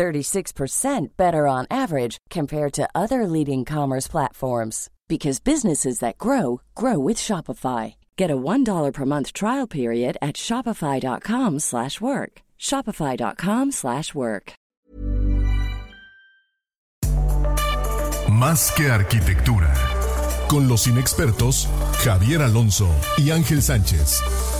36% better on average compared to other leading commerce platforms because businesses that grow grow with Shopify. Get a $1 per month trial period at shopify.com/work. shopify.com/work. Más que arquitectura. Con los inexpertos Javier Alonso y Ángel Sánchez.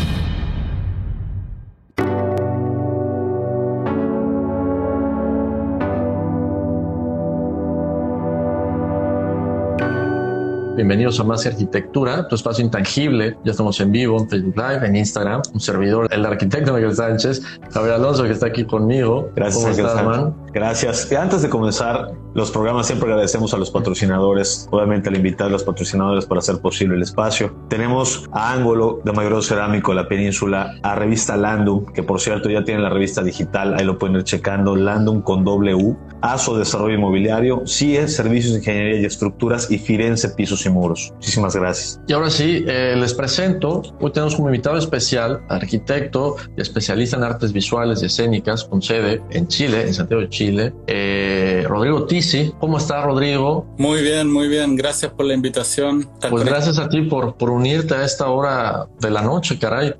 Bienvenidos a Más Arquitectura, tu espacio intangible. Ya estamos en vivo en Facebook Live, en Instagram. Un servidor, el arquitecto Miguel Sánchez, Javier Alonso, que está aquí conmigo. Gracias, ¿Cómo estás, man? Gracias. Antes de comenzar los programas, siempre agradecemos a los patrocinadores, obviamente al invitar a los patrocinadores para hacer posible el espacio. Tenemos a Ángulo de Mayor Cerámico, la península, a Revista Landum, que por cierto ya tiene la revista digital, ahí lo pueden ir checando, Landum con W, ASO Desarrollo Inmobiliario, CIE Servicios de Ingeniería y Estructuras y Firenze Pisos y Muros. Muchísimas gracias. Y ahora sí, eh, les presento, hoy tenemos como invitado especial, arquitecto y especialista en artes visuales y escénicas, con sede en Chile, en Santiago de Chile, eh, Rodrigo Tisi. ¿Cómo está, Rodrigo? Muy bien, muy bien. Gracias por la invitación. Pues gracias a ti por, por unirte a esta hora de la noche, caray.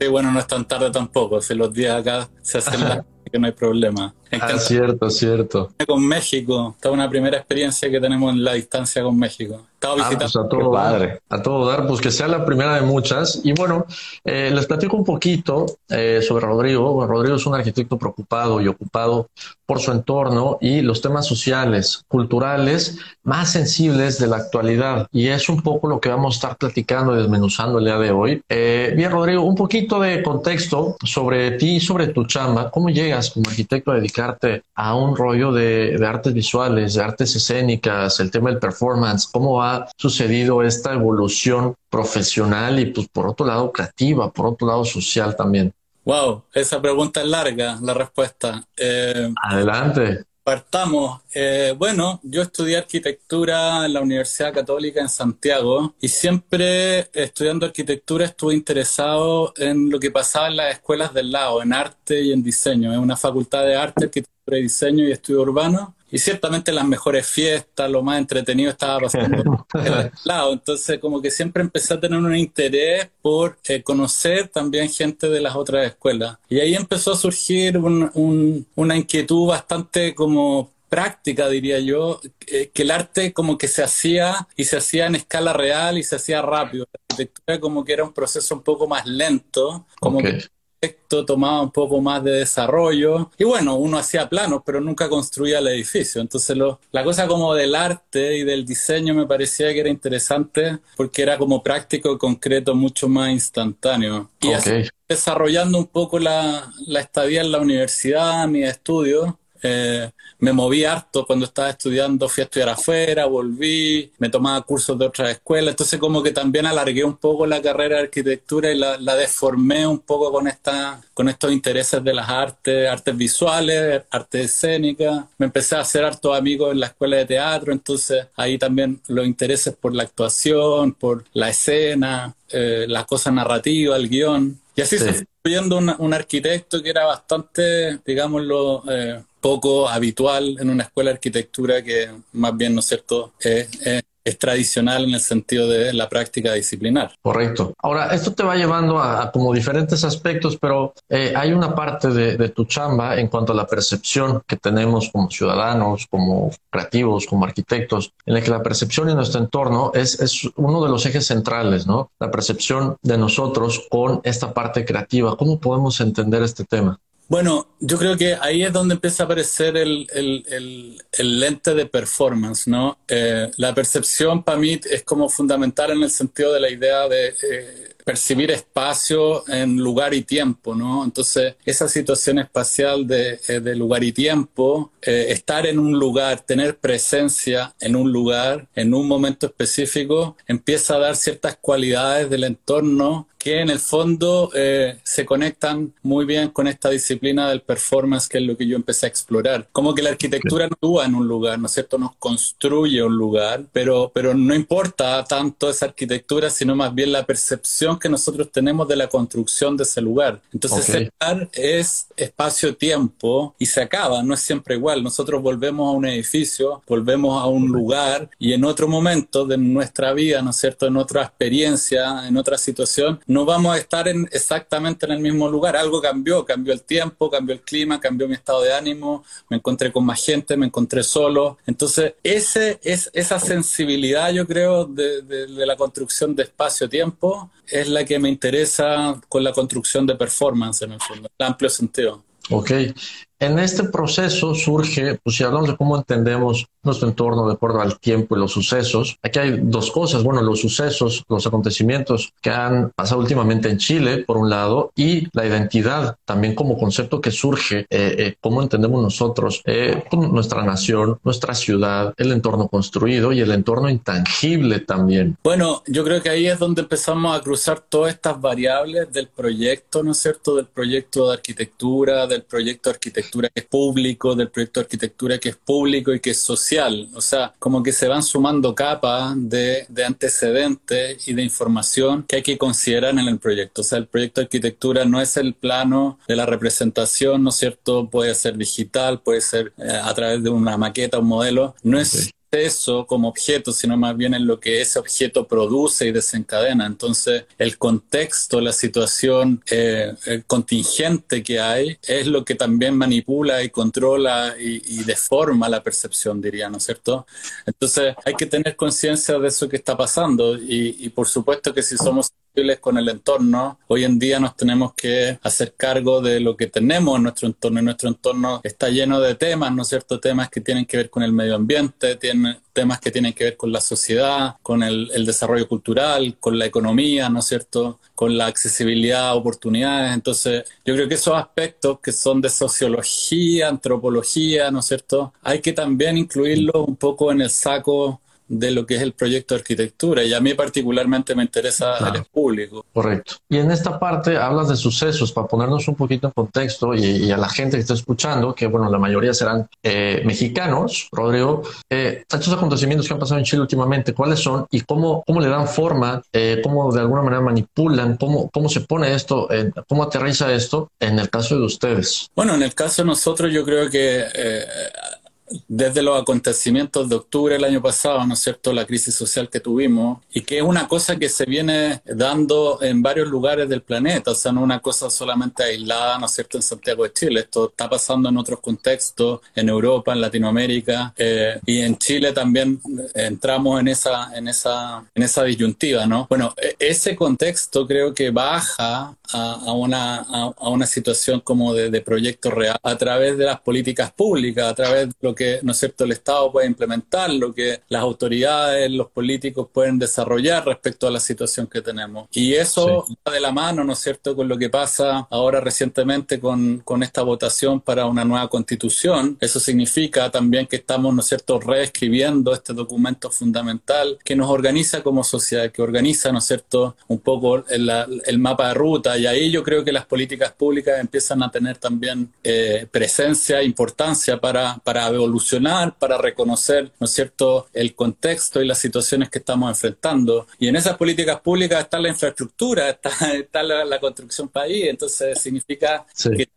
Sí, bueno, no es tan tarde tampoco. Si los días acá se hacen que no hay problema. Ah, cierto, cierto. Con México, esta es una primera experiencia que tenemos en la distancia con México. Estaba Ah, visitando. pues a todo dar, a todo dar, pues que sea la primera de muchas. Y bueno, eh, les platico un poquito eh, sobre Rodrigo. Bueno, Rodrigo es un arquitecto preocupado y ocupado por su entorno y los temas sociales, culturales más sensibles de la actualidad. Y es un poco lo que vamos a estar platicando y desmenuzando el día de hoy. Eh, bien, Rodrigo, un poquito de contexto sobre ti y sobre tu chamba. ¿Cómo llegas como arquitecto a dedicarte a un rollo de, de artes visuales, de artes escénicas, el tema del performance? ¿Cómo ha sucedido esta evolución profesional y, pues, por otro lado, creativa, por otro lado, social también? Wow, esa pregunta es larga, la respuesta. Eh, Adelante. Partamos. Eh, bueno, yo estudié arquitectura en la Universidad Católica en Santiago y siempre estudiando arquitectura estuve interesado en lo que pasaba en las escuelas del lado, en arte y en diseño. Es una facultad de arte, arquitectura y diseño y estudio urbano. Y ciertamente las mejores fiestas, lo más entretenido estaba pasando el lado. Entonces, como que siempre empecé a tener un interés por eh, conocer también gente de las otras escuelas. Y ahí empezó a surgir un- un- una inquietud bastante como práctica, diría yo, eh, que el arte como que se hacía y se hacía en escala real y se hacía rápido. La arquitectura como que era un proceso un poco más lento, como que tomaba un poco más de desarrollo. Y bueno, uno hacía planos, pero nunca construía el edificio. Entonces lo- la cosa como del arte y del diseño me parecía que era interesante porque era como práctico y concreto, mucho más instantáneo. Y así desarrollando un poco la, la estadía en la universidad, mis estudios. Eh, me moví harto cuando estaba estudiando, fui a estudiar afuera, volví, me tomaba cursos de otras escuelas, entonces como que también alargué un poco la carrera de arquitectura y la, la deformé un poco con, esta, con estos intereses de las artes, artes visuales, artes escénicas. Me empecé a hacer hartos amigos en la escuela de teatro, entonces ahí también los intereses por la actuación, por la escena, eh, la cosa narrativa, el guion. Y así Sí. se construyendo un, un arquitecto que era bastante, digámoslo, eh, poco habitual en una escuela de arquitectura que más bien, ¿no es cierto?, es, es- es tradicional en el sentido de la práctica disciplinar. Correcto. Ahora, esto te va llevando a, como diferentes aspectos, pero eh, hay una parte de, de tu chamba en cuanto a la percepción que tenemos como ciudadanos, como creativos, como arquitectos, en la que la percepción en nuestro entorno es, es uno de los ejes centrales, ¿no? La percepción de nosotros con esta parte creativa. ¿Cómo podemos entender este tema? Bueno, yo creo que ahí es donde empieza a aparecer el, lente de performance, ¿no? Eh, la percepción para mí es como fundamental en el sentido de la idea de eh, percibir espacio en lugar y tiempo, ¿no? Entonces, esa situación espacial de, eh, de lugar y tiempo, estar en un lugar, tener presencia en un lugar, en un momento específico, empieza a dar ciertas cualidades del entorno que en el fondo eh, se conectan muy bien con esta disciplina del performance, que es lo que yo empecé a explorar. Como que la arquitectura no actúa en un lugar, ¿no es cierto? Nos construye un lugar, pero, pero no importa tanto esa arquitectura, sino más bien la percepción que nosotros tenemos de la construcción de ese lugar. Entonces, ese lugar es espacio-tiempo y se acaba, no es siempre igual. Nosotros volvemos a un edificio, volvemos a un lugar y en otro momento de nuestra vida, ¿no es cierto? En otra experiencia, en otra situación, no vamos a estar en, exactamente en el mismo lugar. Algo cambió, cambió el tiempo, cambió el clima, cambió mi estado de ánimo, me encontré con más gente, me encontré solo. Entonces, ese, es, esa sensibilidad, yo creo, de, de la construcción de espacio-tiempo es la que me interesa con la construcción de performance, en el fondo, en amplio sentido. Ok, en este proceso surge, pues si hablamos de cómo entendemos nuestro entorno de acuerdo al tiempo y los sucesos, aquí hay dos cosas. Bueno, los sucesos, los acontecimientos que han pasado últimamente en Chile, por un lado, y la identidad también como concepto que surge, eh, eh, cómo entendemos nosotros eh, nuestra nación, nuestra ciudad, el entorno construido y el entorno intangible también. Bueno, yo creo que ahí es donde empezamos a cruzar todas estas variables del proyecto, ¿no es cierto? Del proyecto de arquitectura, del proyecto de arquitectura que es público, del proyecto de arquitectura que es público y que es social. O sea, como que se van sumando capas de, de antecedentes y de información que hay que considerar en el proyecto. O sea, el proyecto de arquitectura no es el plano de la representación, ¿no es cierto? Puede ser digital, puede ser eh, a través de una maqueta, un modelo. No es eso como objeto, sino más bien en lo que ese objeto produce y desencadena. Entonces, el contexto, la situación eh, el contingente que hay, es lo que también manipula y controla y, deforma la percepción, diría, ¿no es cierto? Entonces, hay que tener conciencia de eso que está pasando y por supuesto que si somos con el entorno. Hoy en día nos tenemos que hacer cargo de lo que tenemos en nuestro entorno. Y nuestro entorno está lleno de temas, ¿no es cierto? Temas que tienen que ver con el medio ambiente, tienen, temas que tienen que ver con la sociedad, con el, el desarrollo cultural, con la economía, ¿no es cierto? Con la accesibilidad a oportunidades. Entonces, yo creo que esos aspectos que son de sociología, antropología, ¿no es cierto? Hay que también incluirlos un poco en el saco de lo que es el proyecto de arquitectura y a mí particularmente me interesa el público. Correcto. Y en esta parte hablas de sucesos, para ponernos un poquito en contexto y, a la gente que está escuchando, que bueno, la mayoría serán eh, mexicanos, Rodrigo, eh, estos acontecimientos que han pasado en Chile últimamente, ¿cuáles son y cómo, cómo le dan forma, eh, cómo de alguna manera manipulan, cómo, cómo se pone esto, cómo aterriza esto en el caso de ustedes? Bueno, en el caso de nosotros yo creo que eh, desde los acontecimientos de octubre del año pasado, ¿no es cierto?, la crisis social que tuvimos, y que es una cosa que se viene dando en varios lugares del planeta, o sea, no una cosa solamente aislada, ¿no es cierto?, en Santiago de Chile, esto está pasando en otros contextos, en Europa, en Latinoamérica, eh, y en Chile también entramos en esa, en esa, en esa disyuntiva, ¿no? Bueno, e, ese contexto creo que baja a, una, a, una situación como de, de proyecto real a través de las políticas públicas, a través de lo que que, ¿no es cierto?, el Estado puede implementar, lo que las autoridades, los políticos pueden desarrollar respecto a la situación que tenemos. Y eso va de la mano, ¿no es cierto?, con lo que pasa ahora recientemente con, con esta votación para una nueva constitución. Eso significa también que estamos, ¿no es cierto?, reescribiendo este documento fundamental que nos organiza como sociedad, que organiza, ¿no es cierto?, un poco el, el mapa de ruta. Y ahí yo creo que las políticas públicas empiezan a tener también eh, presencia, importancia para, para evolucionar evolucionar, para reconocer, ¿no es cierto?, el contexto y las situaciones que estamos enfrentando. Y en esas políticas públicas está la infraestructura, está, está la, construcción país, entonces significa que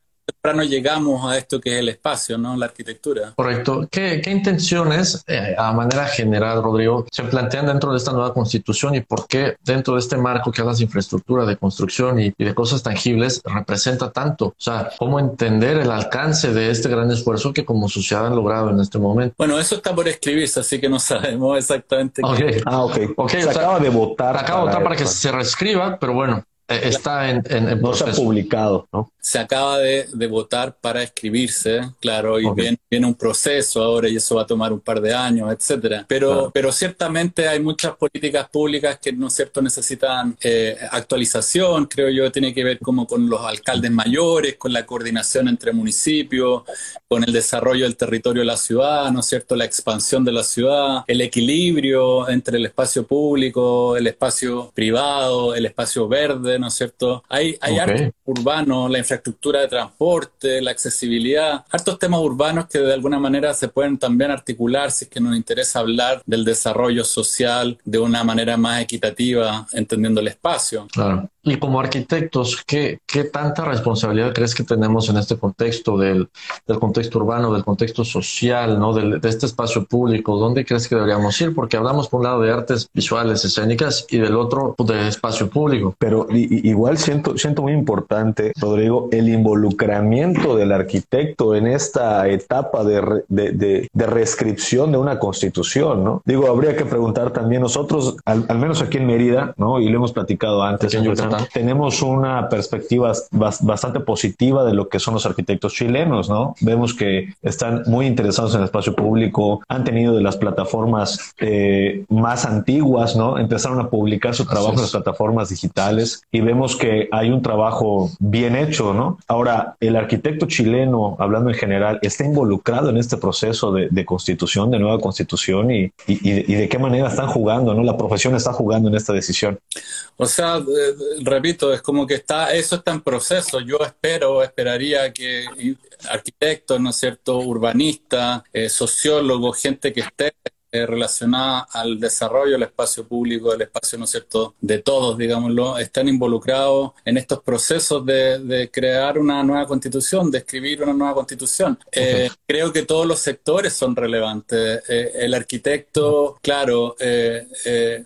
temprano llegamos a esto que es el espacio, ¿no? La arquitectura. Correcto. ¿Qué, intenciones, eh, a manera general, Rodrigo, se plantean dentro de esta nueva constitución y por qué dentro de este marco que hablas de infraestructura, de construcción y, de cosas tangibles, representa tanto? O sea, ¿cómo entender el alcance de este gran esfuerzo que como sociedad han logrado en este momento? Bueno, eso está por escribirse, así que no sabemos exactamente. Okay. Ah, ok. okay se acaba de votar. Acaba de votar para que se reescriba, pero bueno, Eh, está en, en, no se ha publicado, ¿no? Se acaba de, votar para escribirse, claro, y viene, viene, un proceso ahora y eso va a tomar un par de años, etcétera. Pero, pero ciertamente hay muchas políticas públicas que, ¿no es cierto?, necesitan eh, actualización, creo yo, tiene que ver como con los alcaldes mayores, con la coordinación entre municipios, con el desarrollo del territorio de la ciudad, ¿no es cierto?, la expansión de la ciudad, el equilibrio entre el espacio público, el espacio privado, el espacio verde, ¿no es cierto? Hay, hay okay. urbanos, la infraestructura de transporte, la accesibilidad, hartos temas urbanos que de alguna manera se pueden también articular si es que nos interesa hablar del desarrollo social de una manera más equitativa, entendiendo el espacio. Claro. Y como arquitectos, ¿qué, ¿qué, tanta responsabilidad crees que tenemos en este contexto del, del contexto urbano, del contexto social, ¿no? Del, de este espacio público? ¿Dónde crees que deberíamos ir? Porque hablamos por un lado de artes visuales, escénicas, y del otro pues, de espacio público. Pero igual siento, siento muy importante, Rodrigo, el involucramiento del arquitecto en esta etapa de, de, de, de reescripción de una constitución, ¿no? Digo, habría que preguntar también nosotros, al, al menos aquí en Mérida, ¿no? Y lo hemos platicado antes, en Tenemos una perspectiva bastante positiva de lo que son los arquitectos chilenos, ¿no? Vemos que están muy interesados en el espacio público, han tenido de las plataformas eh, más antiguas, ¿no? Empezaron a publicar su trabajo en las plataformas digitales y vemos que hay un trabajo bien hecho, ¿no? Ahora, el arquitecto chileno, hablando en general, está involucrado en este proceso de, de constitución, de nueva constitución y, y, y, de qué manera están jugando, ¿no? La profesión está jugando en esta decisión. O sea, repito, es como que está, eso está en proceso. Yo espero, esperaría que arquitectos, ¿no es cierto?, urbanistas, eh, sociólogos, gente que esté eh, relacionada al desarrollo del espacio público, del espacio, ¿no es cierto?, de todos, digámoslo, están involucrados en estos procesos de, de crear una nueva constitución, de escribir una nueva constitución. Eh, creo que todos los sectores son relevantes. Eh, el arquitecto, claro,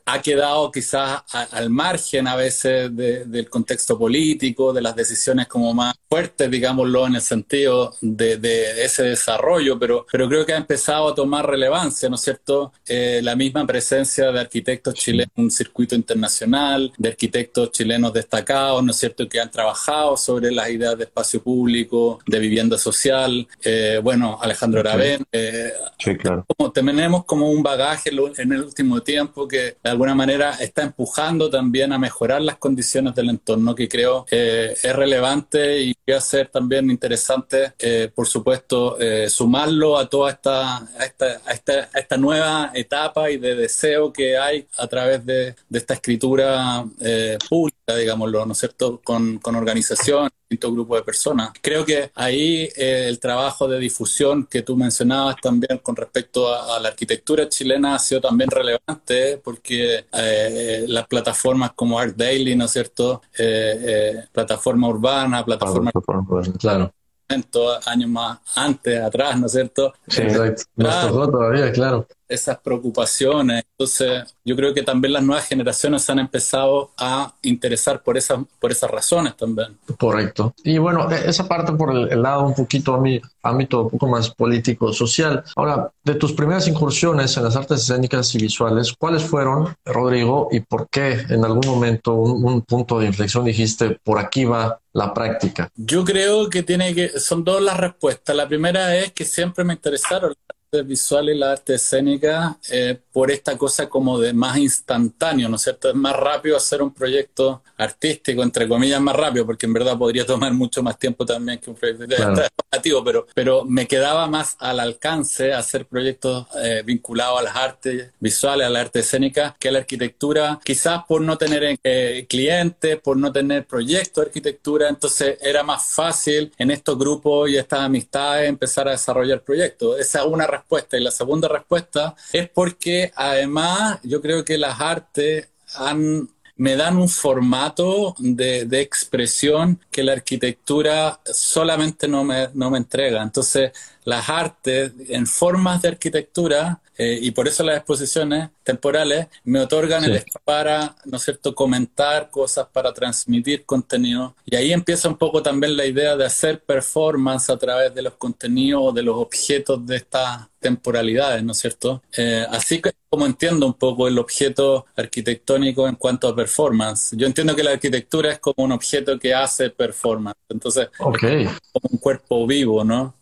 ha quedado quizás a, al margen a veces de, del contexto político, de las decisiones como más fuertes, digámoslo, en el sentido de, de ese desarrollo, pero, pero creo que ha empezado a tomar relevancia, ¿no es cierto? Eh, la misma presencia de arquitectos chilenos en un circuito internacional, de arquitectos chilenos destacados, ¿no es cierto?, que han trabajado sobre las ideas de espacio público, de vivienda social. Eh, bueno, Alejandro Aravén. Eh, sí, claro. Como, tenemos como un bagaje en el último tiempo que de alguna manera está empujando también a mejorar las condiciones del entorno, que creo eh, es relevante y va a ser también interesante, eh, por supuesto, sumarlo a toda esta, a esta, a esta, a esta nueva etapa y de deseo que hay a través de, de esta escritura eh, pública, digámoslo, ¿no es cierto?, con, con organización, distintos grupos de personas. Creo que ahí eh, el trabajo de difusión que tú mencionabas también con respecto a, a la arquitectura chilena ha sido también relevante porque eh, las plataformas como Art Daily, ¿no es cierto?, plataforma urbana, plataforma... Claro años más antes, atrás, ¿no es cierto? Sí, exacto. Nos tocó todavía, claro esas preocupaciones. Entonces, yo creo que también las nuevas generaciones se han empezado a interesar por esas, por esas razones también. Correcto. Y bueno, e, esa parte por el, lado un poquito a mi ámbito un poco más político, social. Ahora, de tus primeras incursiones en las artes escénicas y visuales, ¿cuáles fueron, Rodrigo, y por qué en algún momento un, un punto de inflexión dijiste, por aquí va la práctica? Yo creo que tiene que, son dos las respuestas. La primera es que siempre me interesaron visual y la arte escénica eh, por esta cosa como de más instantáneo, ¿no es cierto? Es más rápido hacer un proyecto artístico, entre comillas, más rápido, porque en verdad podría tomar mucho más tiempo también que un proyecto claro. pero, pero me quedaba más al alcance hacer proyectos eh, vinculados a las artes visuales, a la arte escénica, que a la arquitectura, quizás por no tener eh, clientes, por no tener proyectos de arquitectura, entonces era más fácil en estos grupos y estas amistades empezar a desarrollar proyectos. Esa es una respuesta. Y la segunda respuesta es porque además yo creo que las artes me dan un formato de, de, expresión que la arquitectura solamente no me, no me entrega. Entonces, las artes en formas de arquitectura eh, y por eso las exposiciones temporales me otorgan el espacio para, ¿no es cierto?, comentar cosas, para transmitir contenido. Y ahí empieza un poco también la idea de hacer performance a través de los contenidos o de los objetos de estas temporalidades, ¿no es cierto? Eh, así que como entiendo un poco el objeto arquitectónico en cuanto a performance. Yo entiendo que la arquitectura es como un objeto que hace performance, entonces okay. como un cuerpo vivo, ¿no?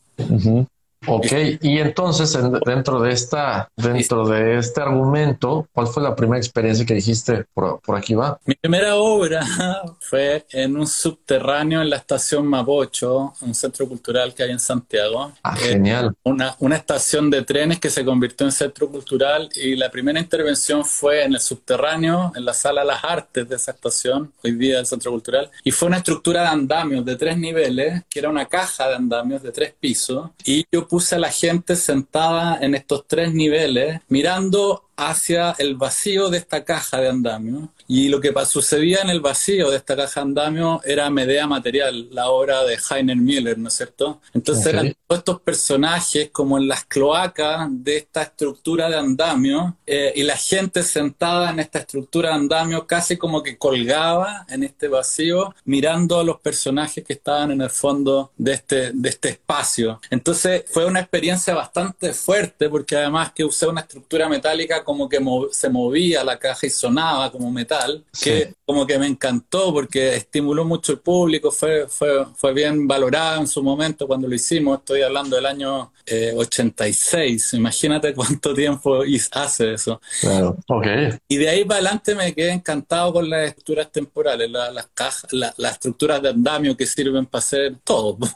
Ok, y entonces dentro de esta, dentro de este argumento, ¿cuál fue la primera experiencia que dijiste por, aquí va? Mi primera obra fue en un subterráneo en la estación Mapocho, un centro cultural que hay en Santiago. Ah, eh, genial. Una, una estación de trenes que se convirtió en centro cultural y la primera intervención fue en el subterráneo, en la sala Las Artes de esa estación, hoy día el centro cultural, y fue una estructura de andamios de tres niveles, que era una caja de andamios de tres pisos, y yo puse la gente sentada en estos tres niveles, mirando hacia el vacío de esta caja de andamio. Y lo que sucedía en el vacío de esta caja de andamio era Medea Material, la obra de Heiner Müller, ¿no es cierto? Entonces eran todos estos personajes como en las cloacas de esta estructura de andamio eh, y la gente sentada en esta estructura de andamio casi como que colgaba en este vacío mirando a los personajes que estaban en el fondo de este, de este espacio. Entonces fue una experiencia bastante fuerte porque además que usé una estructura metálica como que se movía la caja y sonaba como metal, que como que me encantó porque estimuló mucho el público, fue, fue, fue bien valorado en su momento cuando lo hicimos, estoy hablando del año 86, eh, imagínate cuánto tiempo hace eso. Claro, ok. Y de ahí para adelante me quedé encantado con las estructuras temporales, las cajas, las estructuras de andamio que sirven para hacer todo.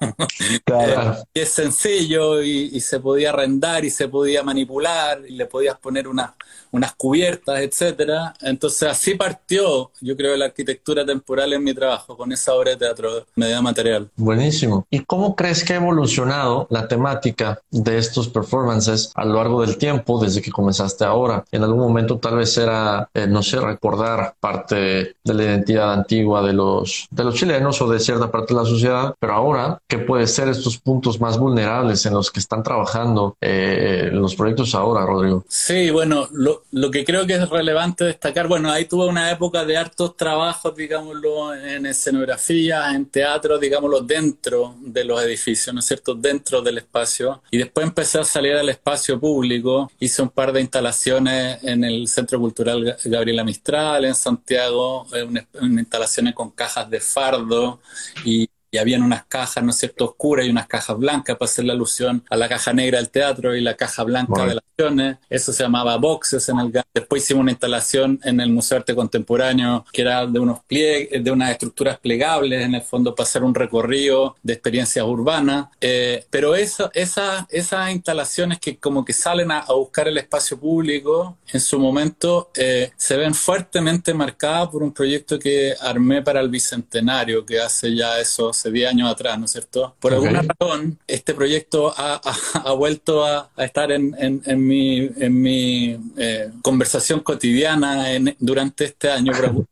Claro. Eh, y es sencillo y, y se podía arrendar y se podía manipular y le podías poner una unas cubiertas, etcétera. Entonces así partió, yo creo, la arquitectura temporal en mi trabajo, con esa obra de teatro media material. Buenísimo. ¿Y cómo crees que ha evolucionado la temática de estos performances a lo largo del tiempo, desde que comenzaste ahora? En algún momento tal vez era, eh, no sé, recordar parte de la identidad antigua de los, de los chilenos o de cierta parte de la sociedad, pero ahora, ¿qué puede ser estos puntos más vulnerables en los que están trabajando eh, los proyectos ahora, Rodrigo? Sí, bueno, lo, lo, que creo que es relevante destacar, bueno, ahí tuve una época de trabajos, digámoslo, en escenografía, en teatro, digámoslo, dentro de los edificios, ¿no es cierto? Dentro del espacio. Y después empecé a salir al espacio público, hice un par de instalaciones en el Centro Cultural Gabriela Mistral, en Santiago, eh, instalaciones con cajas de fardo y y habían unas cajas, ¿no es cierto?, oscuras y unas cajas blancas para hacer la alusión a la caja negra del teatro y la caja blanca de las acciones. Eso se llamaba boxes en el Después hicimos una instalación en el Museo de Arte Contemporáneo que era de unos pliegues, de unas estructuras plegables, en el fondo para hacer un recorrido de experiencias urbanas. Eh, pero eso, esa, esas instalaciones que como que salen a, buscar el espacio público, en su momento eh, se ven fuertemente marcadas por un proyecto que armé para el Bicentenario, que hace ya esos hace 10 años atrás, ¿no es cierto? Por alguna razón, este proyecto ha, ha, vuelto a, estar en, en, en, mi, en mi eh, conversación cotidiana en, durante este año. Por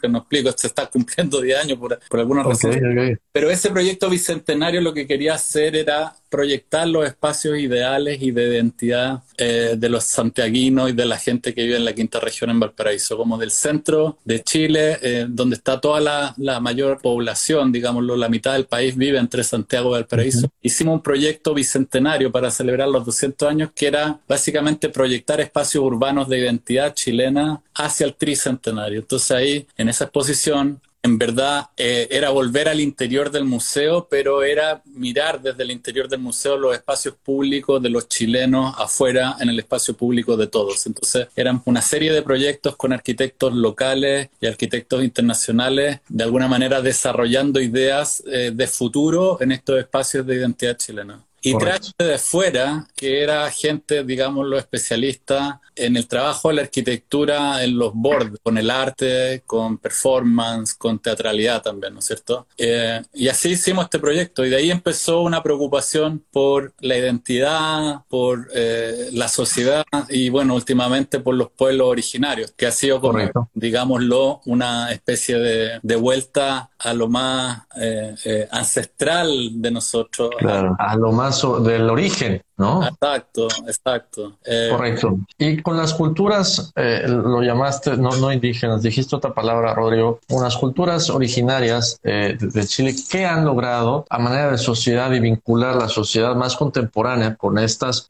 que no explico, se está cumpliendo 10 años por, por alguna razón. Pero ese proyecto bicentenario lo que quería hacer era proyectar los espacios ideales y de identidad eh, de los santiaguinos y de la gente que vive en la quinta región en Valparaíso, como del centro de Chile, eh, donde está toda la, la, mayor población, digámoslo, la mitad del país vive entre Santiago y Valparaíso. Hicimos un proyecto bicentenario para celebrar los 200 años que era básicamente proyectar espacios urbanos de identidad chilena hacia el tricentenario. Entonces ahí, en esa exposición, en verdad eh, era volver al interior del museo, pero era mirar desde el interior del museo los espacios públicos de los chilenos afuera en el espacio público de todos. Entonces eran una serie de proyectos con arquitectos locales y arquitectos internacionales, de alguna manera desarrollando ideas eh, de futuro en estos espacios de identidad chilena. Y traje de fuera, que era gente, digamos, los especialistas en el trabajo de la arquitectura en los bordes, con el arte, con performance, con teatralidad también, ¿no es cierto? Eh, y así hicimos este proyecto y de ahí empezó una preocupación por la identidad, por eh, la sociedad y bueno, últimamente por los pueblos originarios, que ha sido como, digámoslo, una especie de, de vuelta a lo más eh, ancestral de nosotros. Claro, a lo más del origen, ¿no? Exacto, exacto. Eh, Correcto. Y con las culturas, eh, lo llamaste, no, no indígenas, dijiste otra palabra, Rodrigo, unas culturas originarias eh, de, Chile, ¿qué han logrado a manera de sociedad y vincular la sociedad más contemporánea con estas,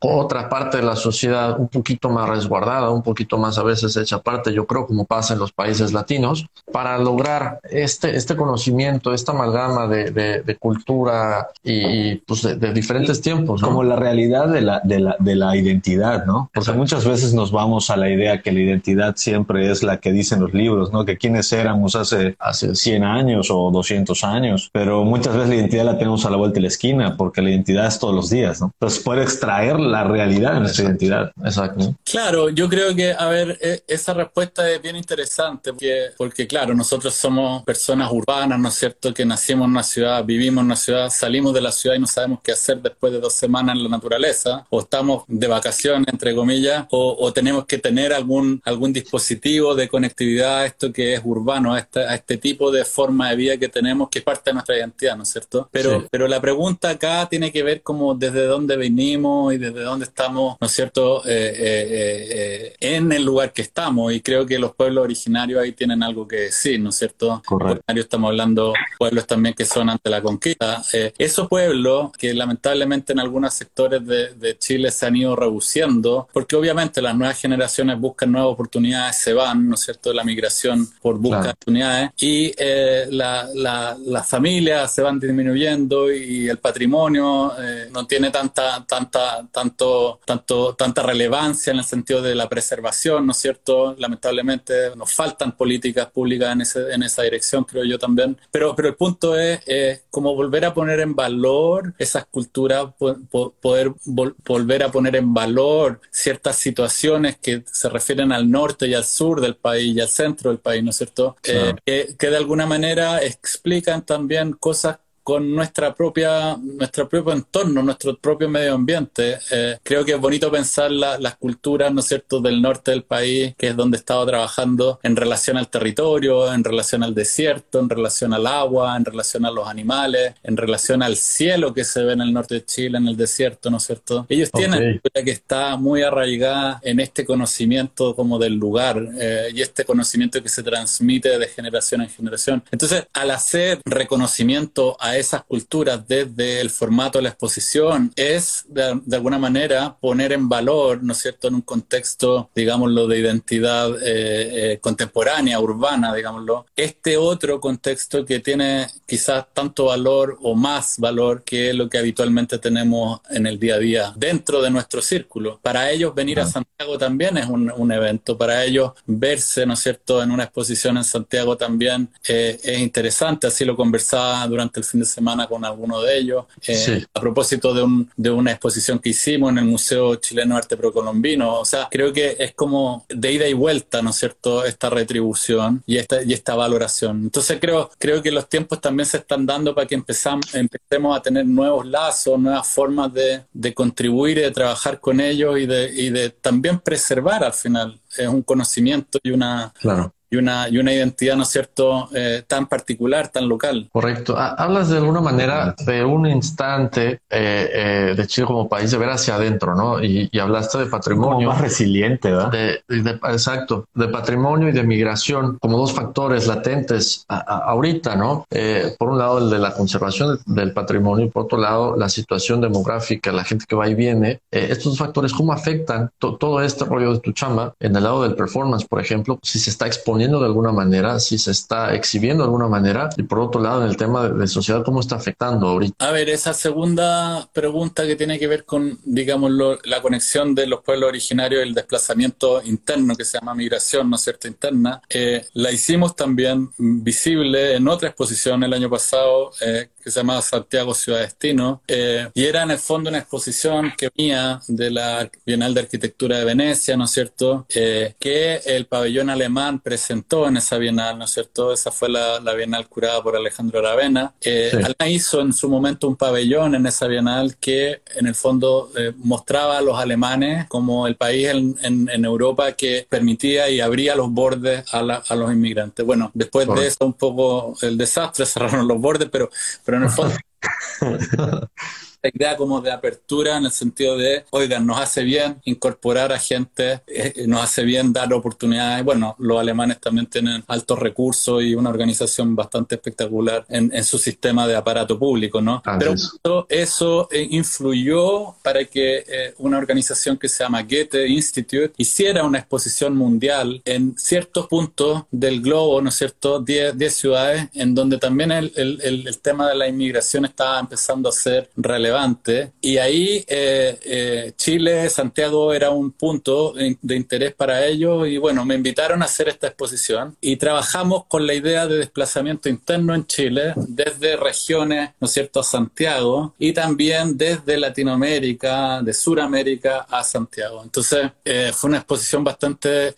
con otra parte de la sociedad un poquito más resguardada, un poquito más a veces hecha parte, yo creo, como pasa en los países latinos, para lograr este, este conocimiento, esta amalgama de, de, cultura y, pues de, diferentes tiempos como la realidad de la, de la, de la identidad, ¿no? Porque Exacto. muchas veces nos vamos a la idea que la identidad siempre es la que dicen los libros, ¿no? Que quienes éramos hace, hace 100 años o 200 años, pero muchas veces la identidad la tenemos a la vuelta de la esquina porque la identidad es todos los días, ¿no? Entonces poder extraer la realidad de nuestra identidad. Exacto. ¿no? Claro, yo creo que, a ver, e, esa respuesta es bien interesante porque, porque claro, nosotros somos personas urbanas, ¿no es cierto? Que nacimos en una ciudad, vivimos en una ciudad, salimos de la ciudad y no sabemos qué hacer después de 12 semana en la naturaleza, o estamos de vacaciones, entre comillas, o, o tenemos que tener algún, algún dispositivo de conectividad a esto que es urbano, a, a este tipo de forma de vida que tenemos, que es parte de nuestra identidad, ¿no es cierto? Pero, sí. pero la pregunta acá tiene que ver como desde dónde venimos y desde dónde estamos, ¿no es cierto?, eh, eh, eh, en el lugar que estamos. Y creo que los pueblos originarios ahí tienen algo que decir, ¿no es cierto? Correcto. Estamos hablando pueblos también que son ante la conquista. Eh, esos pueblos que lamentablemente en algún algunos sectores de, Chile se han ido reduciendo, porque obviamente las nuevas generaciones buscan nuevas oportunidades, se van, ¿no es cierto?, la migración por busca de oportunidades y eh, las la, familias se van disminuyendo y el patrimonio eh, no tiene tanta, tanta, tanto, tanto, tanta relevancia en el sentido de la preservación, ¿no es cierto? Lamentablemente nos faltan políticas públicas en, ese, en esa dirección, creo yo también. Pero, pero el punto es eh, como volver a poner en valor esas culturas, poder volver a poner en valor ciertas situaciones que se refieren al norte y al sur del país y al centro del país, ¿no es cierto? Eh, que, de alguna manera explican también cosas con nuestra propia, nuestro propio entorno, nuestro propio medio ambiente. Eh, creo que es bonito pensar las culturas, ¿no es cierto?, del norte del país, que es donde he estado trabajando en relación al territorio, en relación al desierto, en relación al agua, en relación a los animales, en relación al cielo que se ve en el norte de Chile, en el desierto, ¿no es cierto? Ellos tienen una cultura que está muy arraigada en este conocimiento como del lugar eh, y este conocimiento que se transmite de generación en generación. Entonces, al hacer reconocimiento a esas culturas desde el formato de la exposición es, de, alguna manera, poner en valor, ¿no es cierto?, en un contexto, digámoslo, de identidad eh, eh, contemporánea, urbana, digámoslo, este otro contexto que tiene quizás tanto valor o más valor que lo que habitualmente tenemos en el día a día dentro de nuestro círculo. Para ellos venir a Santiago también es un, evento, para ellos verse, ¿no es cierto?, en una exposición en Santiago también eh, es interesante, así lo conversaba durante el fin de semana con alguno de ellos, eh, a propósito de, un, de una exposición que hicimos en el Museo Chileno de Arte Precolombino. O sea, creo que es como de ida y vuelta, ¿no es cierto?, esta retribución y esta, y esta valoración. Entonces creo, creo que los tiempos también se están dando para que empezamos, empecemos a tener nuevos lazos, nuevas formas de, de contribuir y de trabajar con ellos y de, y de también preservar al final es un conocimiento y una, claro y una, y una identidad, ¿no es cierto?, eh, tan particular, tan local. Correcto. Hablas de alguna manera de un instante eh, eh, de Chile como país de ver hacia adentro, ¿no? Y, hablaste de patrimonio. más resiliente, ¿verdad? exacto, de patrimonio y de migración como dos factores latentes ahorita, ¿no? por un lado, el de la conservación del patrimonio y por otro lado, la situación demográfica, la gente que va y viene. estos dos factores, ¿cómo afectan todo este rollo de tu chamba en el lado del performance, por ejemplo, si se está exponiendo de alguna manera, si se está exhibiendo de alguna manera, y por otro lado, en el tema de, sociedad, ¿cómo está afectando ahorita? A ver, esa segunda pregunta que tiene que ver con, digamos, la conexión de los pueblos originarios el desplazamiento interno, que se llama migración, ¿no es cierto?, interna, eh, la hicimos también visible en otra exposición el año pasado, eh, que se llamaba Santiago Ciudad Destino, eh, y era en el fondo una exposición que venía de la Bienal de Arquitectura de Venecia, ¿no es cierto?, eh, que el pabellón alemán presentó en esa Bienal, ¿no es cierto?, esa fue la, Bienal curada por Alejandro Aravena. Eh, hizo en su momento un pabellón en esa Bienal que en el fondo eh, mostraba a los alemanes como el país en, en, Europa que permitía y abría los bordes a, a los inmigrantes. Bueno, después de eso un poco el desastre, cerraron los bordes, pero, pero en el fondo idea como de apertura en el sentido de, oigan, nos hace bien incorporar a gente, eh, nos hace bien dar oportunidades. Bueno, los alemanes también tienen altos recursos y una organización bastante espectacular en, su sistema de aparato público, ¿no? Pero eso, eh, influyó para que eh, una organización que se llama Goethe Institute hiciera una exposición mundial en ciertos puntos del globo, ¿no es cierto? 10 ciudades en donde también el, el, el, tema de la inmigración estaba empezando a ser relevante. Y ahí eh, eh, Chile, Santiago era un punto de interés para ellos. Y bueno, me invitaron a hacer esta exposición y trabajamos con la idea de desplazamiento interno en Chile desde regiones, ¿no es cierto?, a Santiago y también desde Latinoamérica, de Suramérica a Santiago. Entonces, eh, fue una exposición bastante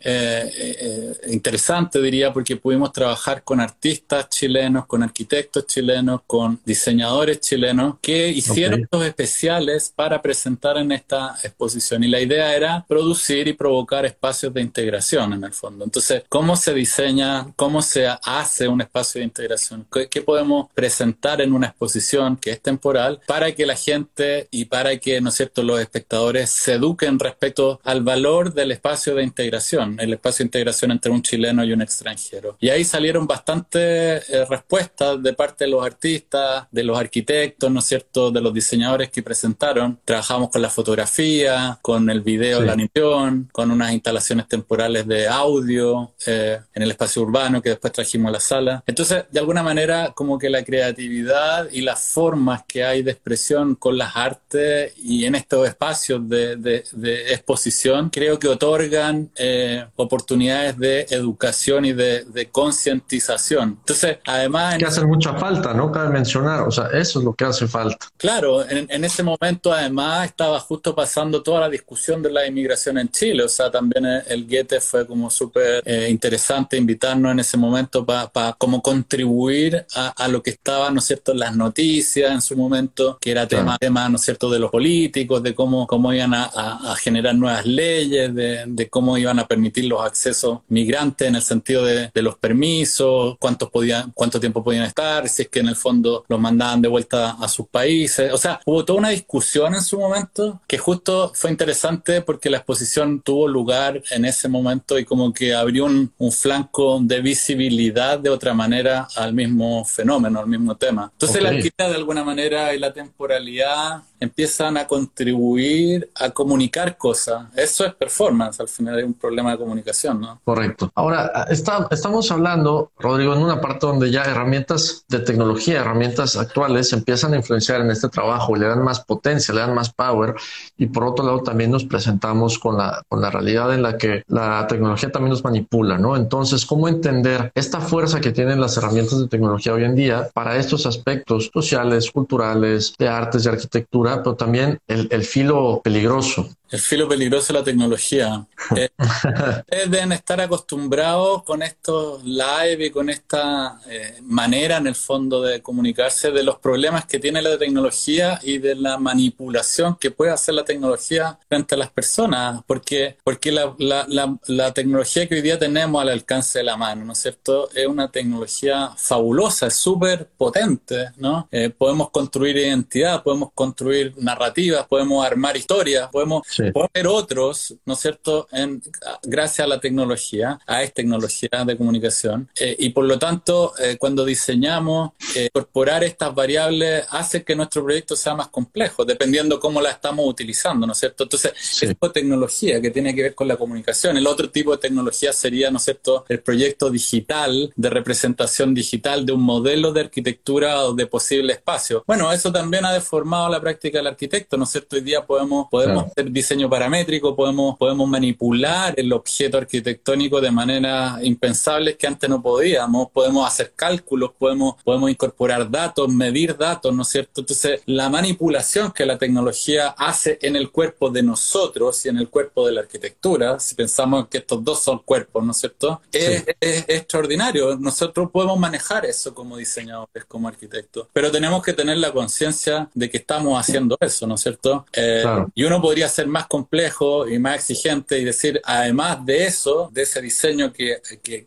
interesante, diría, porque pudimos trabajar con artistas chilenos, con arquitectos chilenos, con diseñadores chilenos que hicieron estos especiales para presentar en esta exposición. Y la idea era producir y provocar espacios de integración en el fondo. Entonces, ¿cómo se diseña, cómo se hace un espacio de integración? ¿Qué, podemos presentar en una exposición que es temporal para que la gente y para que, ¿no es cierto?, los espectadores se eduquen respecto al valor del espacio de integración, el espacio de integración entre un chileno y un extranjero. Y ahí salieron bastantes eh, respuestas de parte de los artistas, de los arquitectos, ¿no es cierto?, de los diseñadores que presentaron. Trabajamos con la fotografía, con el video, la animación, con unas instalaciones temporales de audio eh, en el espacio urbano que después trajimos a la sala. Entonces, de alguna manera, como que la creatividad y las formas que hay de expresión con las artes y en estos espacios de, de, exposición, creo que otorgan eh, oportunidades de educación y de, de concientización. Entonces, además... Que hace mucha falta, ¿no? Cabe mencionar, o sea, eso es lo que hace falta. Claro, en, ese momento además estaba justo pasando toda la discusión de la inmigración en Chile, o sea, también el Goethe fue como súper eh, interesante invitarnos en ese momento para como contribuir a, lo que estaba, ¿no es cierto?, en las noticias en su momento, que era tema, tema ¿no es cierto?, de los políticos, de cómo, cómo iban a, generar nuevas leyes, de, cómo iban a permitir los accesos migrantes en el sentido de, de los permisos, cuántos podían, cuánto tiempo podían estar, si es que en el fondo los mandaban de vuelta a sus países. O sea, hubo toda una discusión en su momento que justo fue interesante porque la exposición tuvo lugar en ese momento y como que abrió un, un flanco de visibilidad de otra manera al mismo fenómeno, al mismo tema. Entonces la actividad de alguna manera y la temporalidad empiezan a contribuir a comunicar cosas. Eso es performance, al final es un problema de comunicación, ¿no? Correcto. Ahora, está, estamos hablando, Rodrigo, en una parte donde ya herramientas de tecnología, herramientas actuales empiezan a influenciar en este trabajo, le dan más potencia, le dan más power y por otro lado también nos presentamos con la, con la realidad en la que la tecnología también nos manipula, ¿no? Entonces, ¿cómo entender esta fuerza que tienen las herramientas de tecnología hoy en día para estos aspectos sociales, culturales, de artes, de arquitectura? Pero también el, el filo peligroso el filo peligroso de la tecnología. Eh, ustedes deben estar acostumbrados con estos live y con esta eh, manera, en el fondo, de comunicarse de los problemas que tiene la tecnología y de la manipulación que puede hacer la tecnología frente a las personas. Porque, porque la, la, la, tecnología que hoy día tenemos al alcance de la mano, ¿no es cierto? Es una tecnología fabulosa, es súper potente, ¿no? Eh, podemos construir identidad, podemos construir narrativas, podemos armar historias, podemos sí. haber otros, ¿no es cierto?, en, gracias a la tecnología, a esta tecnología de comunicación. Eh, y por lo tanto, eh, cuando diseñamos, eh, incorporar estas variables hace que nuestro proyecto sea más complejo, dependiendo cómo la estamos utilizando, ¿no es cierto? Entonces, sí. es tecnología que tiene que ver con la comunicación. El otro tipo de tecnología sería, ¿no es cierto?, el proyecto digital de representación digital de un modelo de arquitectura o de posible espacio. Bueno, eso también ha deformado la práctica del arquitecto, ¿no es cierto? Hoy día podemos, podemos claro diseño paramétrico, podemos, podemos manipular el objeto arquitectónico de manera impensable que antes no podíamos, podemos hacer cálculos, podemos, podemos incorporar datos, medir datos, ¿no es cierto? Entonces, la manipulación que la tecnología hace en el cuerpo de nosotros y en el cuerpo de la arquitectura, si pensamos que estos dos son cuerpos, ¿no es cierto? Es, sí. es, es extraordinario. Nosotros podemos manejar eso como diseñadores, como arquitectos, pero tenemos que tener la conciencia de que estamos haciendo eso, ¿no es cierto? Eh, claro. Y uno podría ser más más complejo y más exigente y decir, además de eso, de ese diseño que,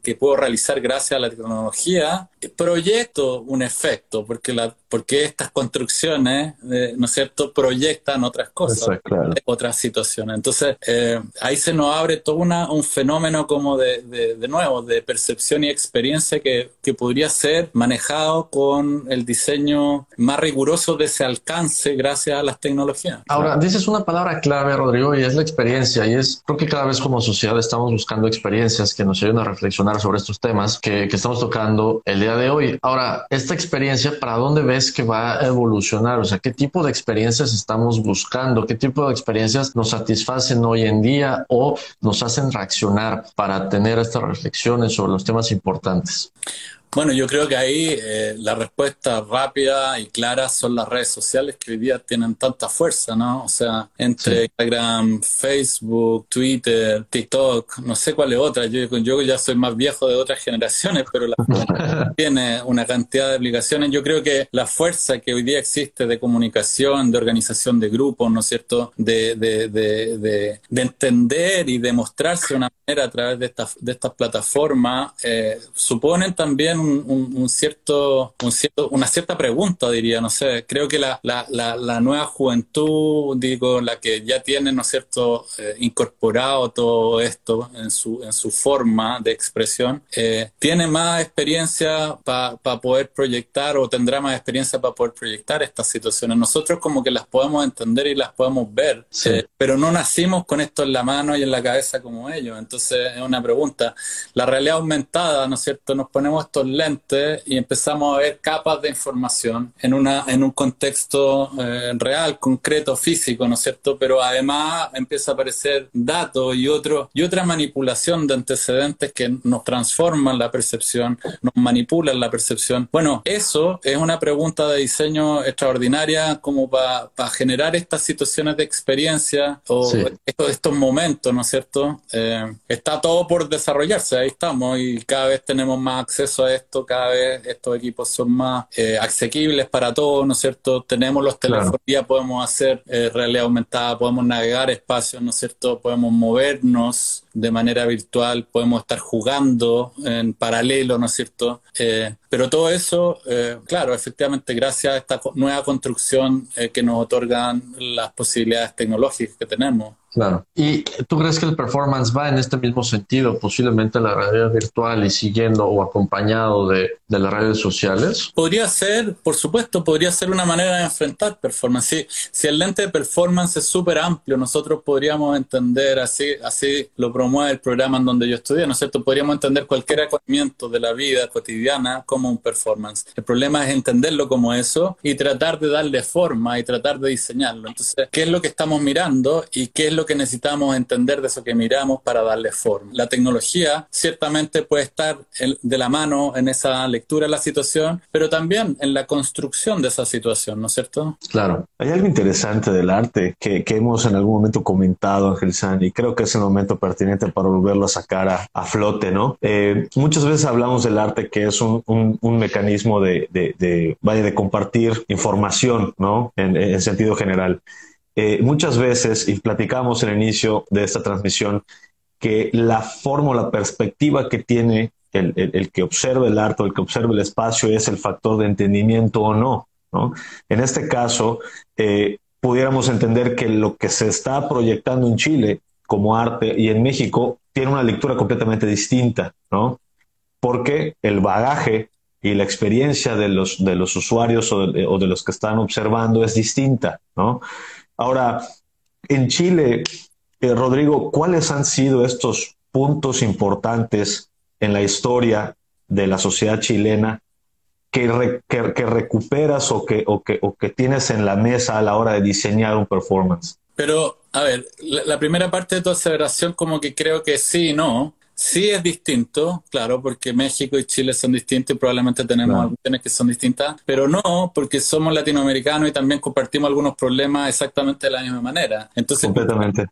que, puedo realizar gracias a la tecnología, proyecto un efecto, porque la por qué estas construcciones, eh, ¿no es cierto?, proyectan otras cosas, otras situaciones. Entonces, eh, ahí se nos abre todo una, un fenómeno como de, de, nuevo, de percepción y experiencia que, que podría ser manejado con el diseño más riguroso de ese alcance gracias a las tecnologías. Ahora, dices una palabra clave, Rodrigo, y es la experiencia. Y es, creo que cada vez como sociedad estamos buscando experiencias que nos ayuden a reflexionar sobre estos temas que, que estamos tocando el día de hoy. Ahora, esta experiencia, ¿para dónde ves que va a evolucionar? O sea, ¿qué tipo de experiencias estamos buscando? ¿Qué tipo de experiencias nos satisfacen hoy en día o nos hacen reaccionar para tener estas reflexiones sobre los temas importantes? Bueno, yo creo que ahí eh, la respuesta rápida y clara son las redes sociales que hoy día tienen tanta fuerza, ¿no? O sea, entre Instagram, Facebook, Twitter, TikTok, no sé cuál es otra. Yo, yo ya soy más viejo de otras generaciones, pero la tiene una cantidad de aplicaciones. Yo creo que la fuerza que hoy día existe de comunicación, de organización de grupos, ¿no es cierto? De, de, de, de, de entender y de mostrarse una a través de estas, de estas plataformas, eh, suponen también un, cierto, un cierto, una cierta pregunta, diría, no sé, creo que la, la, la, nueva juventud, digo, la que ya tiene, ¿no es cierto?, eh, incorporado todo esto en su, en su forma de expresión, eh, tiene más experiencia para poder proyectar o tendrá más experiencia para poder proyectar estas situaciones. Nosotros como que las podemos entender y las podemos ver, eh, pero no nacimos con esto en la mano y en la cabeza como ellos. Entonces es una pregunta. La realidad aumentada, ¿no es cierto?, nos ponemos estos lentes y empezamos a ver capas de información en, una, en un contexto eh, real, concreto, físico, ¿no es cierto? Pero además empieza a aparecer datos y, otro, y otra manipulación de antecedentes que nos transforman la percepción, nos manipulan la percepción. Bueno, eso es una pregunta de diseño extraordinaria como para generar estas situaciones de experiencia o estos, estos, momentos, ¿no es cierto? Eh, está todo por desarrollarse, ahí estamos y cada vez tenemos más acceso a esto, cada vez estos equipos son más eh, asequibles para todos, ¿no es cierto? Tenemos los teléfonos, ya podemos hacer eh, realidad aumentada, podemos navegar espacios, ¿no es cierto? Podemos movernos de manera virtual, podemos estar jugando en paralelo, ¿no es cierto? Eh, pero todo eso, claro, efectivamente, gracias a esta nueva construcción que nos otorgan las posibilidades tecnológicas que tenemos. Claro. ¿Y tú crees que el performance va en este mismo sentido, posiblemente la realidad virtual y siguiendo o acompañado de, de, las redes sociales? Podría ser, por supuesto, podría ser una manera de enfrentar performance. Si, si el lente de performance es súper amplio, nosotros podríamos entender, así, así lo promueve el programa en donde yo estudié, ¿no es cierto? Podríamos entender cualquier acontecimiento de la vida cotidiana como un performance. El problema es entenderlo como eso y tratar de darle forma y tratar de diseñarlo. Entonces, ¿qué es lo que estamos mirando y qué es lo que necesitamos entender de eso que miramos para darle forma. La tecnología ciertamente puede estar de la mano en esa lectura de la situación, pero también en la construcción de esa situación, ¿no es cierto? Claro. Hay algo interesante del arte que, hemos en algún momento comentado, Ángel San, y creo que es el momento pertinente para volverlo a sacar a, flote, ¿no? Eh, muchas veces hablamos del arte que es un, mecanismo de, de, vaya, de compartir información, ¿no? En, en sentido general. Eh, muchas veces, y platicamos en el inicio de esta transmisión, que la forma o la perspectiva que tiene el, que observa el arte o el que observa el espacio es el factor de entendimiento o no. En este caso, eh, pudiéramos entender que lo que se está proyectando en Chile como arte y en México tiene una lectura completamente distinta, ¿no? Porque el bagaje y la experiencia de los, de los usuarios o de, o de los que están observando es distinta, ¿no? Ahora, en Chile, eh, Rodrigo, ¿cuáles han sido estos puntos importantes en la historia de la sociedad chilena que, que, recuperas o que, o, que, o que tienes en la mesa a la hora de diseñar un performance? Pero, a ver, la, la primera parte de tu aceleración como que creo que sí y no. Sí es distinto, claro, porque México y Chile son distintos y probablemente tenemos claro. que son distintas, pero no porque somos latinoamericanos y también compartimos algunos problemas exactamente de la misma manera. Entonces,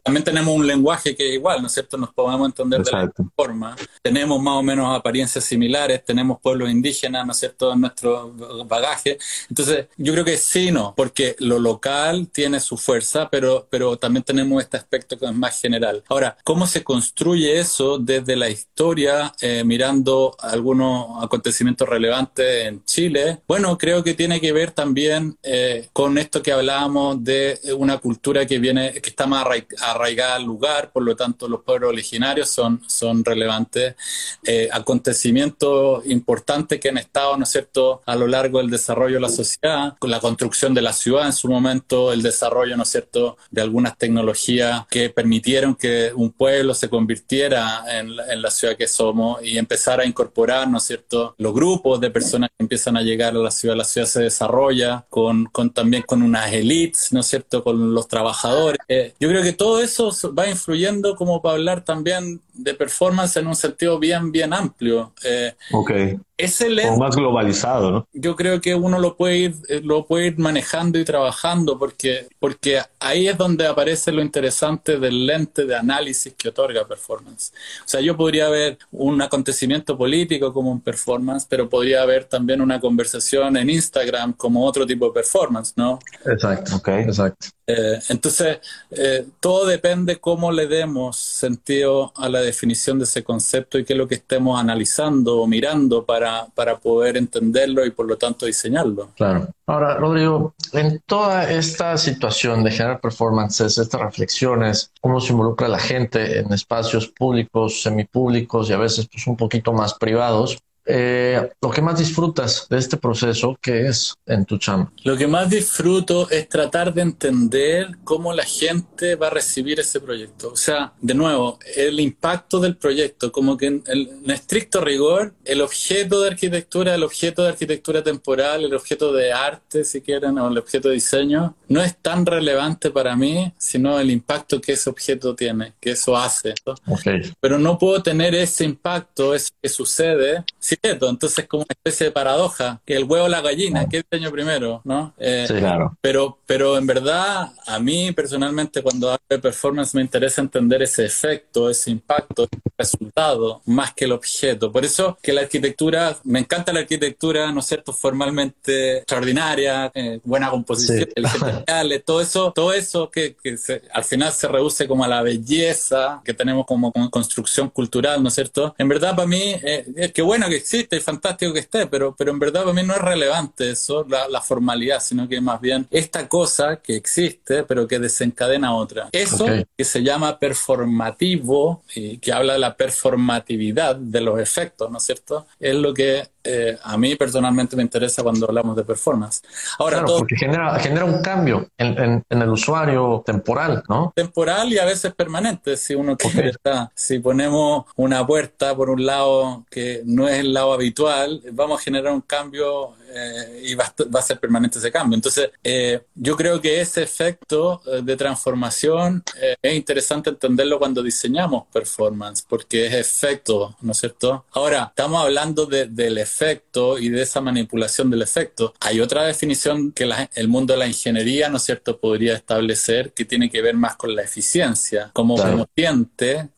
también tenemos un lenguaje que es igual, ¿no es cierto? Nos podemos entender de la misma forma. Tenemos más o menos apariencias similares, tenemos pueblos indígenas, ¿no es cierto?, en nuestro bagaje. Entonces, yo creo que sí, no, porque lo local tiene su fuerza, pero, pero también tenemos este aspecto que es más general. Ahora, ¿cómo se construye eso desde la historia, eh, mirando algunos acontecimientos relevantes en Chile, bueno, creo que tiene que ver también eh, con esto que hablábamos de una cultura que viene, que está más arraigada al lugar, por lo tanto los pueblos originarios son, son relevantes, eh, acontecimientos importantes que han estado, ¿no es cierto?, a lo largo del desarrollo de la sociedad, con la construcción de la ciudad en su momento, el desarrollo, ¿no es cierto?, de algunas tecnologías que permitieron que un pueblo se convirtiera en, en la ciudad que somos y empezar a incorporar, ¿no es cierto?, los grupos de personas que empiezan a llegar a la ciudad. La ciudad se desarrolla con, con también con unas elites, ¿no es cierto?, con los trabajadores. Eh, yo creo que todo eso va influyendo como para hablar también de performance en un sentido bien, bien amplio. Eh, ok. Ese más globalizado, ¿no? Yo creo que uno lo puede ir, eh, lo puede ir manejando y trabajando porque, porque ahí es donde aparece lo interesante del lente de análisis que otorga performance. O sea, yo podría ver un acontecimiento político como un performance, pero podría haber también una conversación en Instagram como otro tipo de performance, ¿no? Exacto, ok, exacto. Eh, entonces, eh, todo depende cómo le demos sentido a la definición de ese concepto y qué es lo que estemos analizando o mirando para, para poder entenderlo y por lo tanto diseñarlo. Claro. Ahora, Rodrigo, en toda esta situación de generar performances, estas reflexiones, cómo se involucra la gente en espacios públicos, semipúblicos y a veces pues, un poquito más privados, eh, lo que más disfrutas de este proceso, ¿qué es en tu chamba? Lo que más disfruto es tratar de entender cómo la gente va a recibir ese proyecto. O sea, de nuevo, el impacto del proyecto, como que en, en estricto rigor, el objeto de arquitectura, el objeto de arquitectura temporal, el objeto de arte, si quieren, o el objeto de diseño, no es tan relevante para mí, sino el impacto que ese objeto tiene, que eso hace. Okay. Pero no puedo tener ese impacto, eso que sucede, si entonces como una especie de paradoja, que el huevo o la gallina, ¿qué diseño primero? ¿no? Eh, sí, claro. Pero, pero en verdad, a mí personalmente cuando hablo de performance me interesa entender ese efecto, ese impacto, ese resultado, más que el objeto. Por eso que la arquitectura, me encanta la arquitectura, ¿no es cierto?, formalmente extraordinaria, eh, buena composición, sí. todo eso, todo eso que, que al final se reduce como a la belleza que tenemos como, construcción cultural, ¿no es cierto? En verdad para mí, eh, es que bueno que existe y fantástico que esté, pero, pero en verdad para mí no es relevante eso, la, formalidad, sino que más bien esta cosa que existe, pero que desencadena otra. Eso que se llama performativo y que habla de la performatividad de los efectos, ¿no es cierto? Es lo que eh, a mí personalmente me interesa cuando hablamos de performance. Ahora, todo, porque genera, genera un cambio en, en, el usuario temporal, ¿no? Temporal y a veces permanente, si uno quiere. Si ponemos una puerta por un lado que no es el lado habitual, vamos a generar un cambio eh, y va, a ser permanente ese cambio. Entonces, eh, yo creo que ese efecto eh, de transformación es interesante entenderlo cuando diseñamos performance, porque es efecto, ¿no es cierto? Ahora, estamos hablando del efecto y de esa manipulación del efecto. Hay otra definición que el mundo de la ingeniería, ¿no es cierto?, podría establecer que tiene que ver más con la eficiencia, como claro.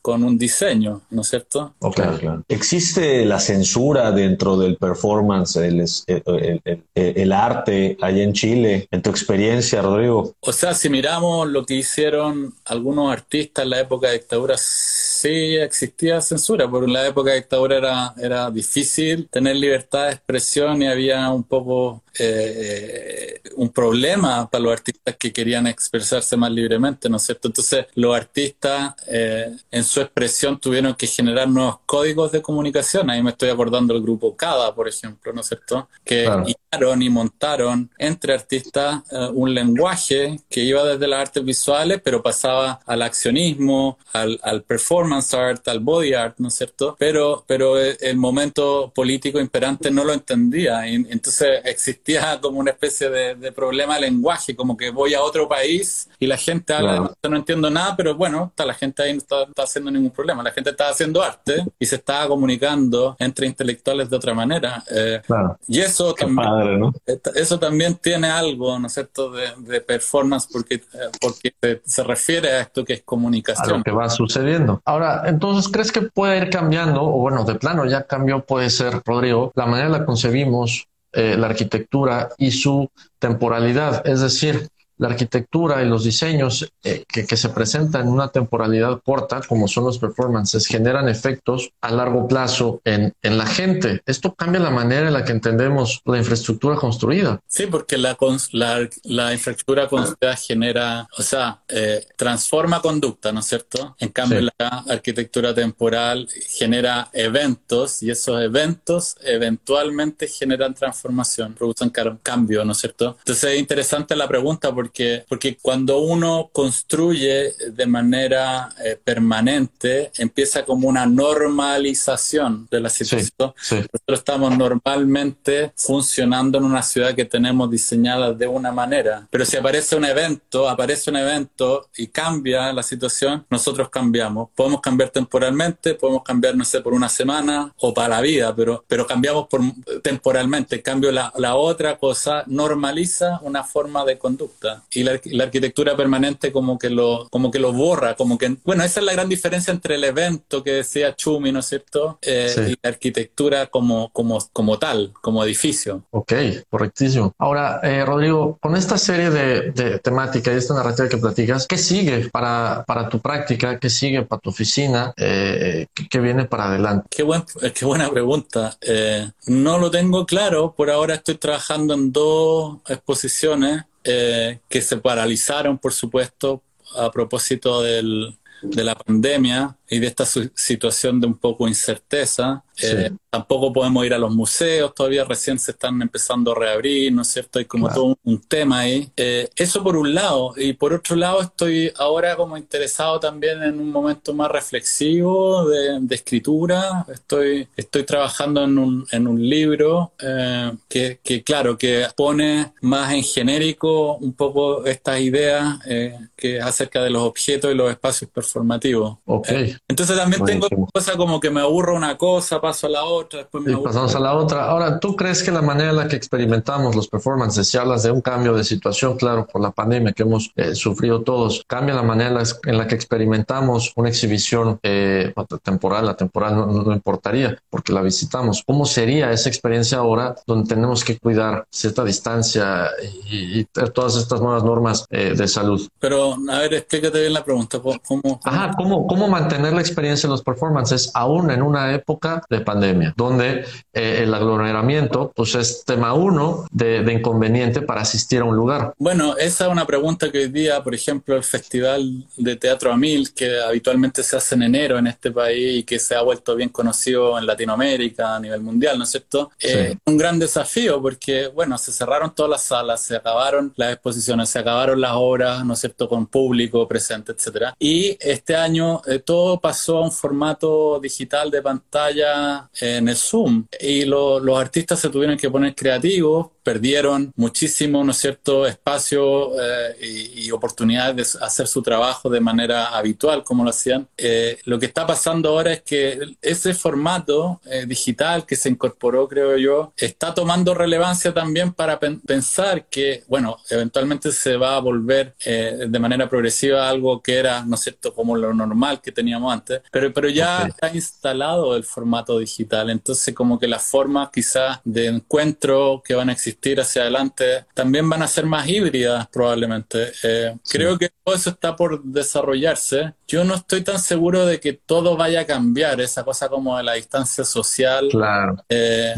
con un diseño, ¿no es cierto? claro. ¿Existe la censura dentro del performance, el, el, arte allá en Chile, en tu experiencia, Rodrigo? O sea, si miramos lo que hicieron algunos artistas en la época de dictadura, sí existía censura, porque en la época de dictadura era, era difícil tener libertad de expresión y había un poco eh, un problema para los artistas que querían expresarse más libremente, ¿no es cierto? Entonces los artistas eh, en su expresión tuvieron que generar nuevos códigos de comunicación. Ahí me estoy acordando del grupo CADA, por ejemplo, ¿no es cierto? Que y montaron entre artistas eh, un lenguaje que iba desde las artes visuales, pero pasaba al accionismo, al, performance art, al body art, ¿no es cierto? Pero, pero el, momento político imperante no lo entendía. Y, entonces existía como una especie de, problema de lenguaje, como que voy a otro país y la gente habla, no entiendo nada, pero bueno, está, la gente ahí no está, haciendo ningún problema. La gente está haciendo arte y se estaba comunicando entre intelectuales de otra manera. Eh, y eso también eso también tiene algo, ¿no es cierto?, de, performance porque, eh, porque se refiere a esto que es comunicación. A lo que va sucediendo. Ahora, entonces, ¿crees que puede ir cambiando, o bueno, de plano ya cambió, puede ser, Rodrigo, la manera en la concebimos eh, la arquitectura y su temporalidad? Es decir, la arquitectura y los diseños eh, que, que, se presentan en una temporalidad corta, como son los performances, generan efectos a largo plazo en, en la gente. Esto cambia la manera en la que entendemos la infraestructura construida. Sí, porque la, la, la infraestructura construida genera, o sea, eh, transforma conducta, ¿no es cierto? En cambio, la arquitectura temporal genera eventos y esos eventos eventualmente generan transformación, producen cambio, ¿no es cierto? Entonces es interesante la pregunta porque, porque cuando uno construye de manera eh, permanente, empieza como una normalización de la situación. Nosotros estamos normalmente funcionando en una ciudad que tenemos diseñada de una manera, pero si aparece un evento, aparece un evento y cambia la situación, nosotros cambiamos. Podemos cambiar temporalmente, podemos cambiar, no sé, por una semana o para la vida, pero, pero cambiamos por, temporalmente. En cambio, la, la otra cosa normaliza una forma de conducta y la, la, arquitectura permanente como que lo como que lo borra, como que bueno, esa es la gran diferencia entre el evento que decía Chumi, ¿no es cierto? Eh, y la arquitectura como como como tal, como edificio. Ok, correctísimo. Ahora, eh, Rodrigo, con esta serie de, de temática y esta narrativa que platicas, ¿qué sigue para, para tu práctica? ¿Qué sigue para tu oficina? Eh, ¿qué, viene para adelante? Qué, buen, qué buena pregunta. no lo tengo claro. Por ahora estoy trabajando en dos exposiciones eh, que se paralizaron, por supuesto, a propósito del, de la pandemia y de esta situación de un poco incerteza. Eh, tampoco podemos ir a los museos, todavía recién se están empezando a reabrir, ¿no es cierto? Hay como todo un, tema ahí. Eh, eso por un lado. Y por otro lado, estoy ahora como interesado también en un momento más reflexivo de, escritura. Estoy, estoy trabajando en un, en un libro eh, que, que, claro, que pone más en genérico un poco estas ideas que es acerca de los objetos y los espacios performativos. Okay. Entonces también tengo cosas como que me aburro una cosa, paso a la otra, después me pasamos a la otra. Ahora, ¿tú crees que la manera en la que experimentamos los performances, si hablas de un cambio de situación, claro, por la pandemia que hemos eh, sufrido todos, cambia la manera en la que experimentamos una exhibición eh, temporal, la temporal no, importaría porque la visitamos. ¿Cómo sería esa experiencia ahora donde tenemos que cuidar cierta distancia y, todas estas nuevas normas eh, de salud? Pero, a ver, explícate bien la pregunta. ¿Cómo, cómo... Ajá, ¿cómo, cómo mantener la experiencia de los performances aún en una época de pandemia, donde eh, el aglomeramiento pues es tema uno de, inconveniente para asistir a un lugar. Bueno, esa es una pregunta que hoy día, por ejemplo, el Festival de Teatro Amil, que habitualmente se hace en enero en este país y que se ha vuelto bien conocido en Latinoamérica a nivel mundial, ¿no es cierto? Es eh, un gran desafío porque, bueno, se cerraron todas las salas, se acabaron las exposiciones, se acabaron las obras, ¿no es cierto?, con público presente, etcétera. Y este año eh, todo pasó a un formato digital de pantalla en el Zoom y los artistas se tuvieron que poner creativos perdieron muchísimo, ¿no es cierto?, espacio eh, y, oportunidades de hacer su trabajo de manera habitual como lo hacían. Eh, lo que está pasando ahora es que ese formato eh, digital que se incorporó, creo yo, está tomando relevancia también para pensar que, bueno, eventualmente se va a volver de manera progresiva algo que era, ¿no es cierto?, como lo normal que teníamos antes, pero, pero ya está instalado el formato digital, entonces como que las formas quizás de encuentro que van a existir hacia adelante también van a ser más híbridas probablemente. Eh, creo que todo eso está por desarrollarse. Yo no estoy tan seguro de que todo vaya a cambiar, esa cosa como de la distancia social. Claro. Eh,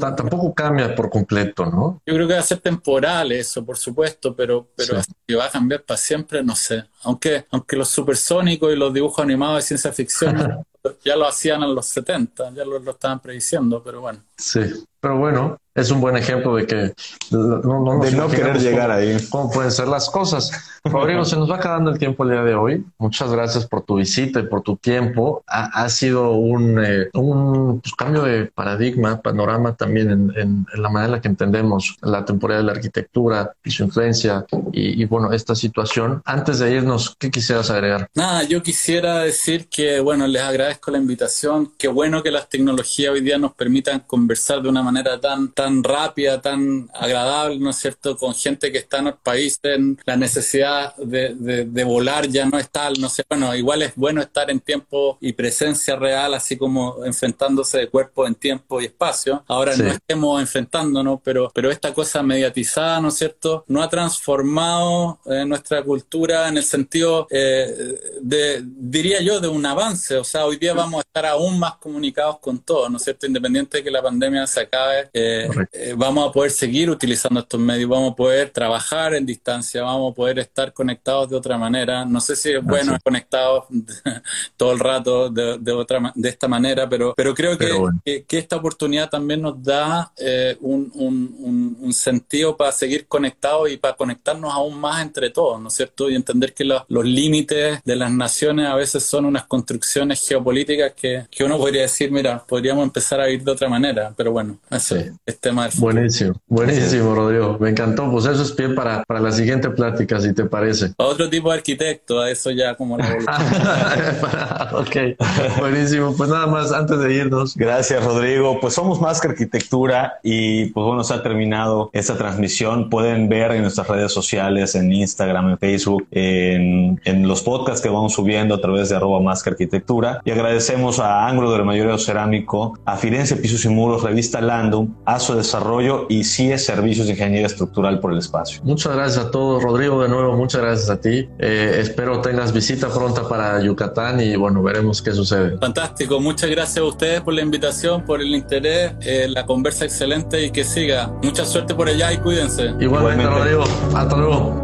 tampoco cambia por completo, ¿no? Yo creo que va a ser temporal eso, por supuesto, pero, pero que va a cambiar para siempre, no sé. Aunque, aunque los supersónicos y los dibujos animados de ciencia ficción ya lo hacían en los 70, ya lo, lo estaban prediciendo, pero bueno. Sí, pero bueno, es un buen ejemplo de que no, no, de no querer llegar ahí. Cómo pueden ser las cosas. Rodrigo, se nos va acabando el tiempo el día de hoy. Muchas gracias por tu visita y por tu tiempo. Ha, sido un, eh, un pues, cambio de paradigma, panorama también en, en, la manera en la que entendemos la temporada de la arquitectura y su influencia y, y, bueno, esta situación. Antes de irnos, ¿qué quisieras agregar? Nada, yo quisiera decir que, bueno, les agradezco la invitación. Qué bueno que las tecnologías hoy día nos permitan conversar de una manera tan, tan tan rápida, tan agradable, ¿no es cierto?, con gente que está en el país, en la necesidad de, de, volar ya no es tal, no sé, bueno, igual es bueno estar en tiempo y presencia real, así como enfrentándose de cuerpo en tiempo y espacio. Ahora no estemos enfrentándonos, pero, pero esta cosa mediatizada, ¿no es cierto?, no ha transformado eh, nuestra cultura en el sentido eh, de, diría yo, de un avance. O sea, hoy día vamos a estar aún más comunicados con todos, ¿no es cierto? Independiente de que la pandemia se acabe, eh, vamos a poder seguir utilizando estos medios, vamos a poder trabajar en distancia, vamos a poder estar conectados de otra manera. No sé si es bueno conectados todo el rato de, otra, de esta manera, pero, pero creo que, que, esta oportunidad también nos da un, un, un sentido para seguir conectados y para conectarnos aún más entre todos, ¿no es cierto? Y entender que los, límites de las naciones a veces son unas construcciones geopolíticas que, que, uno podría decir, mira, podríamos empezar a vivir de otra manera, pero bueno, ese es tema del futuro. Buenísimo, buenísimo, Rodrigo. Me encantó. Pues eso es pie para, para la siguiente plática, si te parece. Otro tipo de arquitecto, a eso ya como la Ok, buenísimo. Pues nada más, antes de irnos. Gracias, Rodrigo. Pues somos más que arquitectura y pues bueno, se ha terminado esta transmisión. Pueden ver en nuestras redes sociales, en Instagram, en Facebook, en, en los podcasts que vamos subiendo a través de arroba más que arquitectura. Y agradecemos a Ángulo del Mayoreo Cerámico, a Firenze Pisos y Muros, Revista Landum, a su desarrollo y CIE Servicios de Ingeniería Estructural por el espacio. Muchas gracias a todos. Rodrigo, de nuevo, muchas gracias a ti. Eh, espero tengas visita pronta para Yucatán y bueno, veremos qué sucede. Fantástico. Muchas gracias a ustedes por la invitación, por el interés, eh, la conversa excelente y que siga. Mucha suerte por allá y cuídense. Igualmente, Rodrigo. Hasta luego.